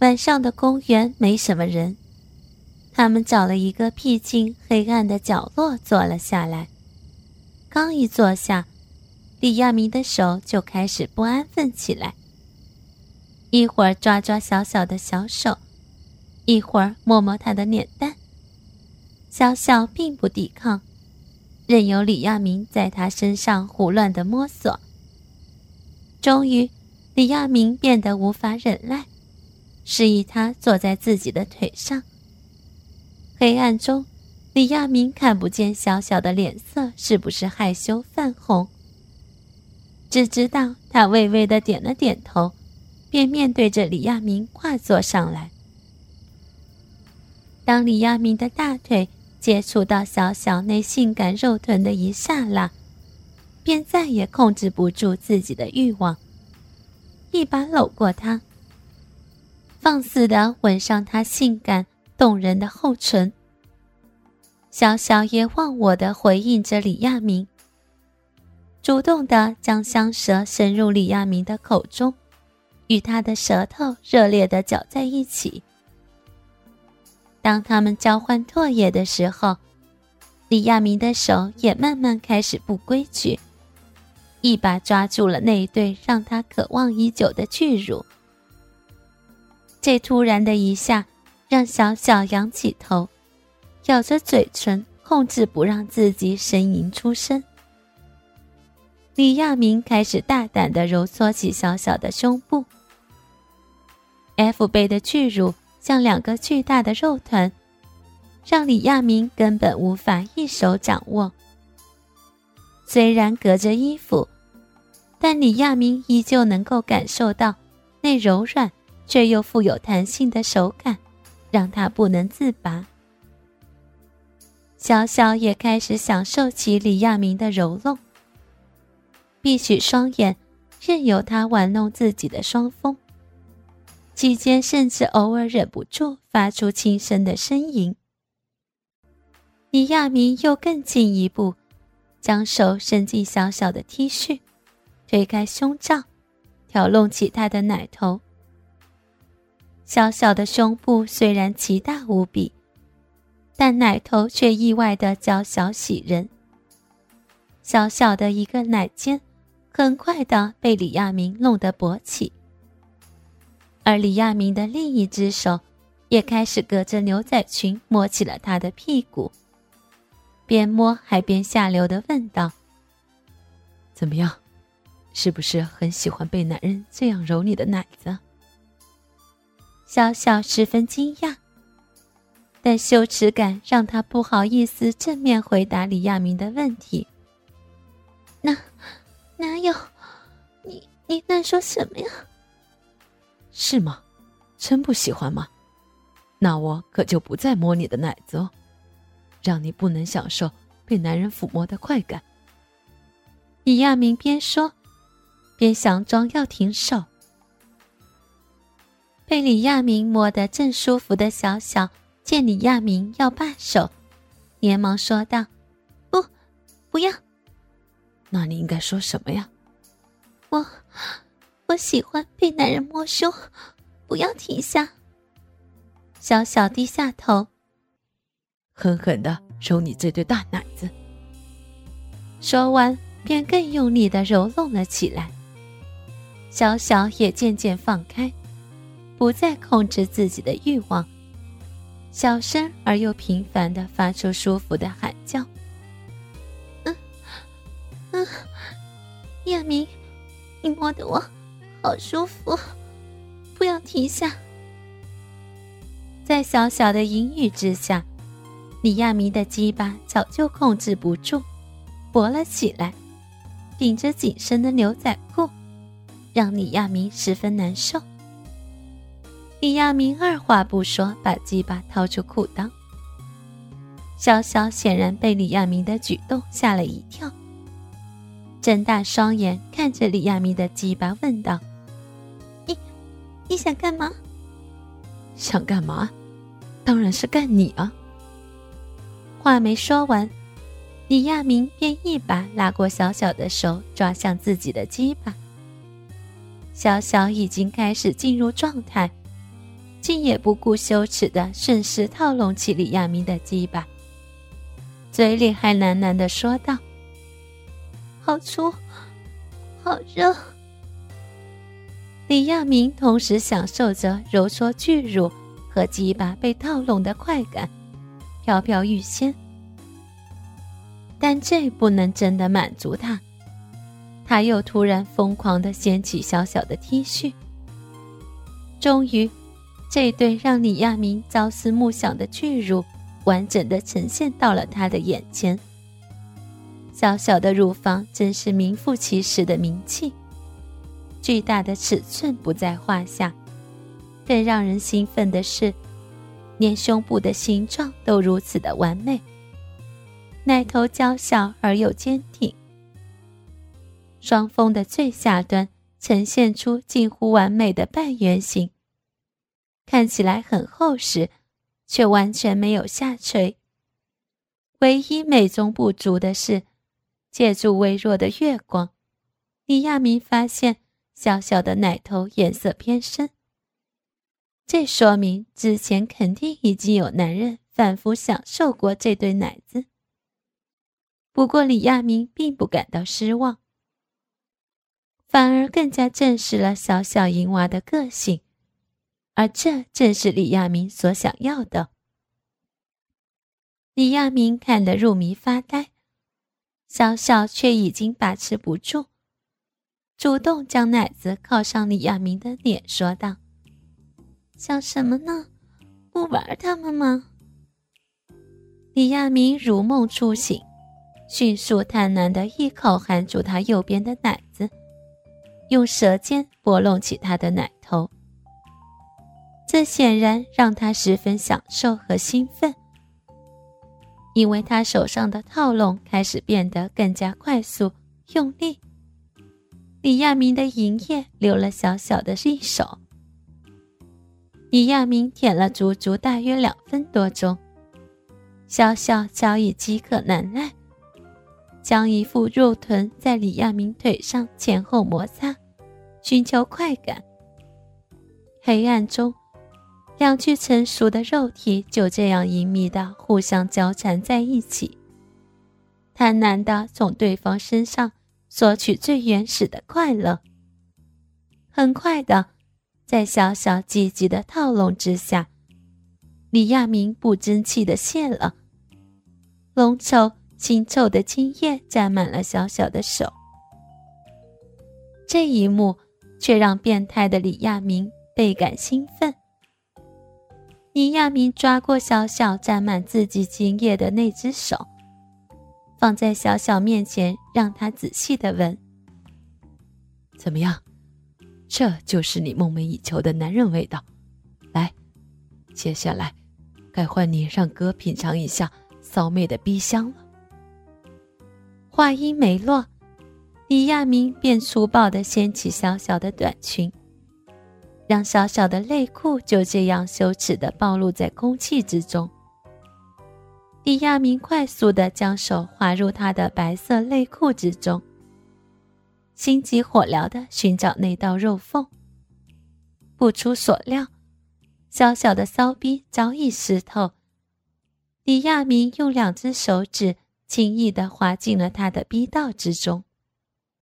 晚上的公园没什么人，他们找了一个僻静黑暗的角落坐了下来。刚一坐下，李亚明的手就开始不安分起来。一会儿抓抓小小的小手，一会儿摸摸他的脸蛋。小小并不抵抗，任由李亚明在他身上胡乱的摸索。终于，李亚明变得无法忍耐，示意他坐在自己的腿上。黑暗中，李亚明看不见小小的脸色是不是害羞泛红，只知道他微微的点了点头，便面对着李亚明跨坐上来。当李亚明的大腿。接触到小小那性感肉臀的一刹那，便再也控制不住自己的欲望，一把搂过他，放肆的吻上他性感动人的后唇。小小也忘我的回应着李亚明，主动的将香舌伸入李亚明的口中，与他的舌头热烈的搅在一起。当他们交换唾液的时候，李亚明的手也慢慢开始不规矩，一把抓住了那对让他渴望已久的巨乳。这突然的一下，让小小仰起头，咬着嘴唇，控制不让自己呻吟出声。李亚明开始大胆地揉搓起小小的胸部，F 背的巨乳。像两个巨大的肉团，让李亚明根本无法一手掌握。虽然隔着衣服，但李亚明依旧能够感受到那柔软却又富有弹性的手感，让他不能自拔。小小也开始享受起李亚明的揉弄，闭起双眼，任由他玩弄自己的双峰。期间，甚至偶尔忍不住发出轻声的呻吟。李亚明又更进一步，将手伸进小小的 T 恤，推开胸罩，挑弄起他的奶头。小小的胸部虽然奇大无比，但奶头却意外的娇小喜人。小小的一个奶尖，很快的被李亚明弄得勃起。而李亚明的另一只手，也开始隔着牛仔裙摸起了他的屁股，边摸还边下流的问道：“怎么样，是不是很喜欢被男人这样揉你的奶子？”小小十分惊讶，但羞耻感让他不好意思正面回答李亚明的问题。“哪，哪有？你你在说什么呀？”是吗？真不喜欢吗？那我可就不再摸你的奶子哦，让你不能享受被男人抚摸的快感。李亚明边说，边佯装要停手。被李亚明摸得正舒服的小小见李亚明要罢手，连忙说道：“不，不要。”那你应该说什么呀？我。我喜欢被男人摸胸，不要停下。小小低下头，狠狠的揉你这对大奶子。说完，便更用力的揉弄了起来。小小也渐渐放开，不再控制自己的欲望，小声而又频繁的发出舒服的喊叫。嗯，嗯，亚明，你摸的我。好舒服，不要停下！在小小的淫语之下，李亚明的鸡巴早就控制不住，勃了起来，顶着紧身的牛仔裤，让李亚明十分难受。李亚明二话不说，把鸡巴掏出裤裆。小小显然被李亚明的举动吓了一跳，睁大双眼看着李亚明的鸡巴，问道。你你想干嘛？想干嘛？当然是干你啊！话没说完，李亚明便一把拉过小小的手，抓向自己的鸡巴。小小已经开始进入状态，竟也不顾羞耻的顺势套拢起李亚明的鸡巴，嘴里还喃喃的说道：“好粗，好热。”李亚明同时享受着揉搓巨乳和鸡巴被套拢的快感，飘飘欲仙。但这不能真的满足他，他又突然疯狂的掀起小小的 T 恤。终于，这对让李亚明朝思暮想的巨乳，完整的呈现到了他的眼前。小小的乳房真是名副其实的名气，巨大的尺寸不在话下。更让人兴奋的是，连胸部的形状都如此的完美。奶头娇小而又坚挺，双峰的最下端呈现出近乎完美的半圆形，看起来很厚实，却完全没有下垂。唯一美中不足的是，借助微弱的月光，李亚明发现小小的奶头颜色偏深，这说明之前肯定已经有男人反复享受过这对奶子。不过，李亚明并不感到失望，反而更加证实了小小银娃的个性，而这正是李亚明所想要的。李亚明看得入迷发呆，小小却已经把持不住，主动将奶子靠上李亚明的脸，说道：“想什么呢？不玩他们吗？”李亚明如梦初醒。迅速贪婪的一口含住他右边的奶子，用舌尖拨弄起他的奶头。这显然让他十分享受和兴奋，因为他手上的套笼开始变得更加快速用力。李亚明的银液流了小小的一手，李亚明舔了足足大约两分多钟，小小早已饥渴难耐。将一副肉臀在李亚明腿上前后摩擦，寻求快感。黑暗中，两具成熟的肉体就这样隐秘的互相交缠在一起，贪婪的从对方身上索取最原始的快乐。很快的，在小小积极的套笼之下，李亚明不争气的泄了，浓稠。腥臭的精液沾满了小小的手，这一幕却让变态的李亚明倍感兴奋。李亚明抓过小小沾满自己精液的那只手，放在小小面前，让他仔细的闻。怎么样？这就是你梦寐以求的男人味道。来，接下来该换你让哥品尝一下骚妹的逼香了。话音没落，李亚明便粗暴地掀起小小的短裙，让小小的内裤就这样羞耻地暴露在空气之中。李亚明快速地将手滑入她的白色内裤之中，心急火燎地寻找那道肉缝。不出所料，小小的骚逼早已湿透。李亚明用两只手指。轻易地滑进了他的逼道之中。